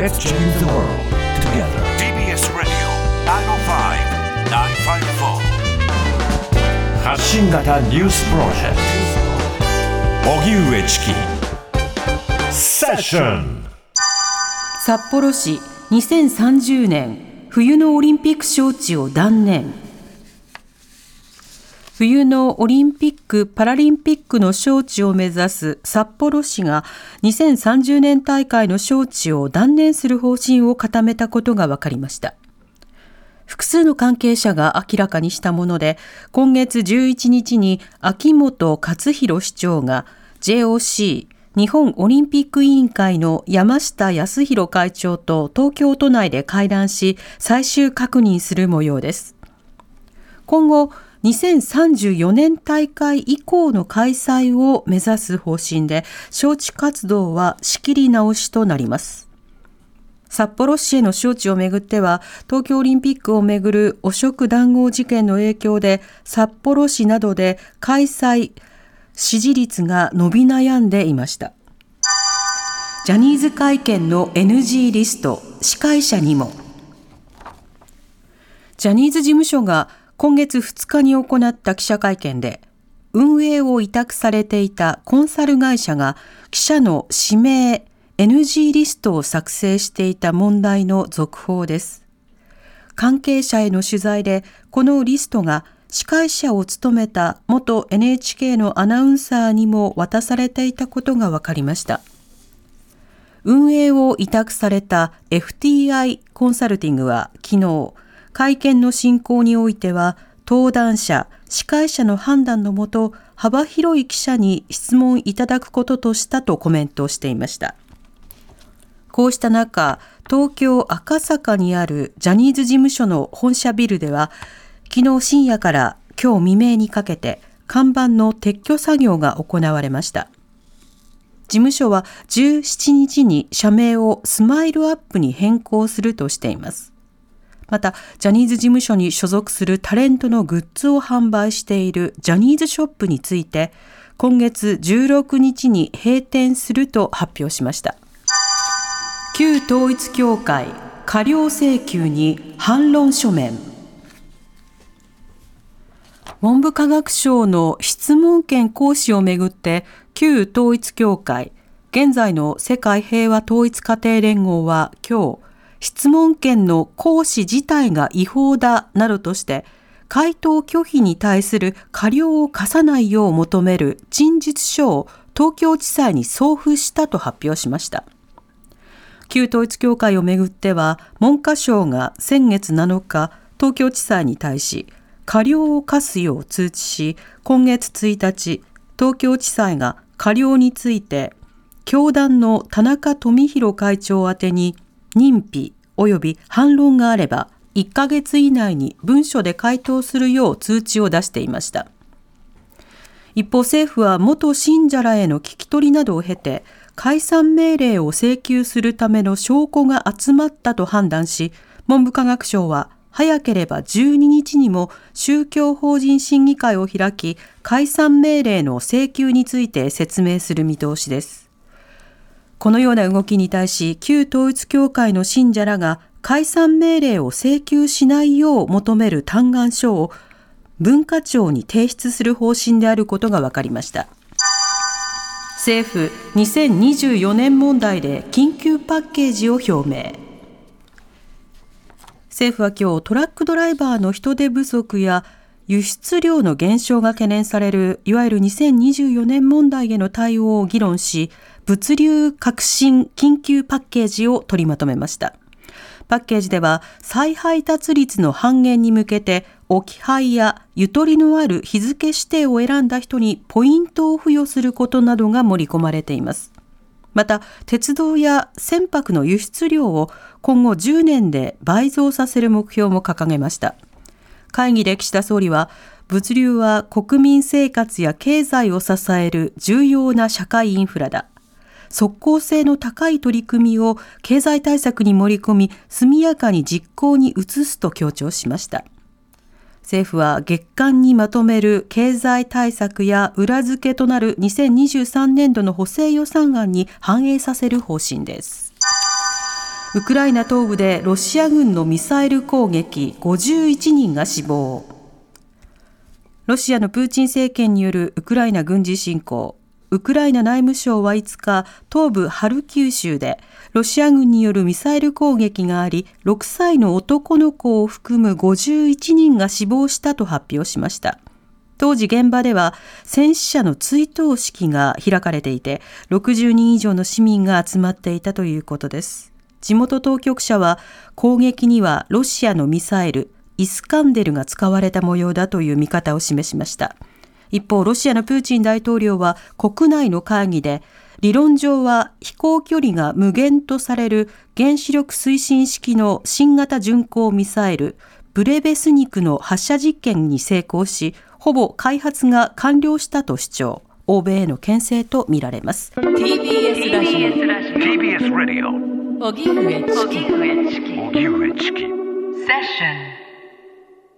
Let's change the world together. TBS Radio 905-954発信型ニュースプロジェクト荻上チキセッション札幌市2030年冬のオリンピック招致を断念冬のオリンピック・パラリンピックの招致を目指す札幌市が2030年大会の招致を断念する方針を固めたことが分かりました。複数の関係者が明らかにしたもので今月11日に秋元克弘市長が JOC 日本オリンピック委員会の山下康弘会長と東京都内で会談し最終確認する模様です。今後2034年大会以降の開催を目指す方針で招致活動は仕切り直しとなります。札幌市への招致をめぐっては東京オリンピックをめぐる汚職談合事件の影響で札幌市などで開催支持率が伸び悩んでいました。ジャニーズ会見の NG リスト司会者にも。ジャニーズ事務所が今月2日に行った記者会見で運営を委託されていたコンサル会社が記者の指名 NG リストを作成していた問題の続報です。関係者への取材でこのリストが司会者を務めた元 NHK のアナウンサーにも渡されていたことが分かりました。運営を委託された FTI コンサルティングは昨日会見の進行においては登壇者、司会者の判断のもと幅広い記者に質問いただくこととしたとコメントしていました。こうした中東京赤坂にあるジャニーズ事務所の本社ビルでは昨日深夜から今日未明にかけて看板の撤去作業が行われました。事務所は17日に社名をスマイルアップに変更するとしています。また、ジャニーズ事務所に所属するタレントのグッズを販売しているジャニーズショップについて、今月16日に閉店すると発表しました。旧統一協会過料請求に反論書面。文部科学省の質問権行使をめぐって旧統一協会現在の世界平和統一家庭連合は今日質問権の行使自体が違法だなどとして回答拒否に対する過料を課さないよう求める陳述書を東京地裁に送付したと発表しました。旧統一教会をめぐっては文科省が先月7日東京地裁に対し過料を課すよう通知し今月1日東京地裁が過料について教団の田中富弘会長宛に認否及び反論があれば1ヶ月以内に文書で回答するよう通知を出していました。一方政府は元信者らへの聞き取りなどを経て解散命令を請求するための証拠が集まったと判断し文部科学省は早ければ12日にも宗教法人審議会を開き解散命令の請求について説明する見通しです。このような動きに対し、旧統一教会の信者らが解散命令を請求しないよう求める嘆願書を文化庁に提出する方針であることが分かりました。政府2024年問題で緊急パッケージを表明。政府は今日トラックドライバーの人手不足や輸出量の減少が懸念されるいわゆる2024年問題への対応を議論し物流革新緊急パッケージを取りまとめました。パッケージでは再配達率の半減に向けて置き配やゆとりのある日付指定を選んだ人にポイントを付与することなどが盛り込まれています。また、鉄道や船舶の輸出量を今後10年で倍増させる目標も掲げました。会議で岸田総理は、物流は国民生活や経済を支える重要な社会インフラだ。即効性の高い取り組みを経済対策に盛り込み、速やかに実行に移すと強調しました。政府は月間にまとめる経済対策や裏付けとなる2023年度の補正予算案に反映させる方針です。ウクライナ東部でロシア軍のミサイル攻撃51人が死亡ロシアのプーチン政権によるウクライナ軍事侵攻ウクライナ内務省は5日東部ハルキウ州でロシア軍によるミサイル攻撃があり6歳の男の子を含む51人が死亡したと発表しました。当時現場では戦死者の追悼式が開かれていて60人以上の市民が集まっていたということです。地元当局者は攻撃にはロシアのミサイルイスカンデルが使われた模様だという見方を示しました。一方ロシアのプーチン大統領は国内の会議で理論上は飛行距離が無限とされる原子力推進式の新型巡航ミサイルブレベスニクの発射実験に成功しほぼ開発が完了したと主張。欧米への牽制とみられます。TBS ラジオ。TBS ラジオ。荻上チキ。荻上チキ。荻上チキ。セッション。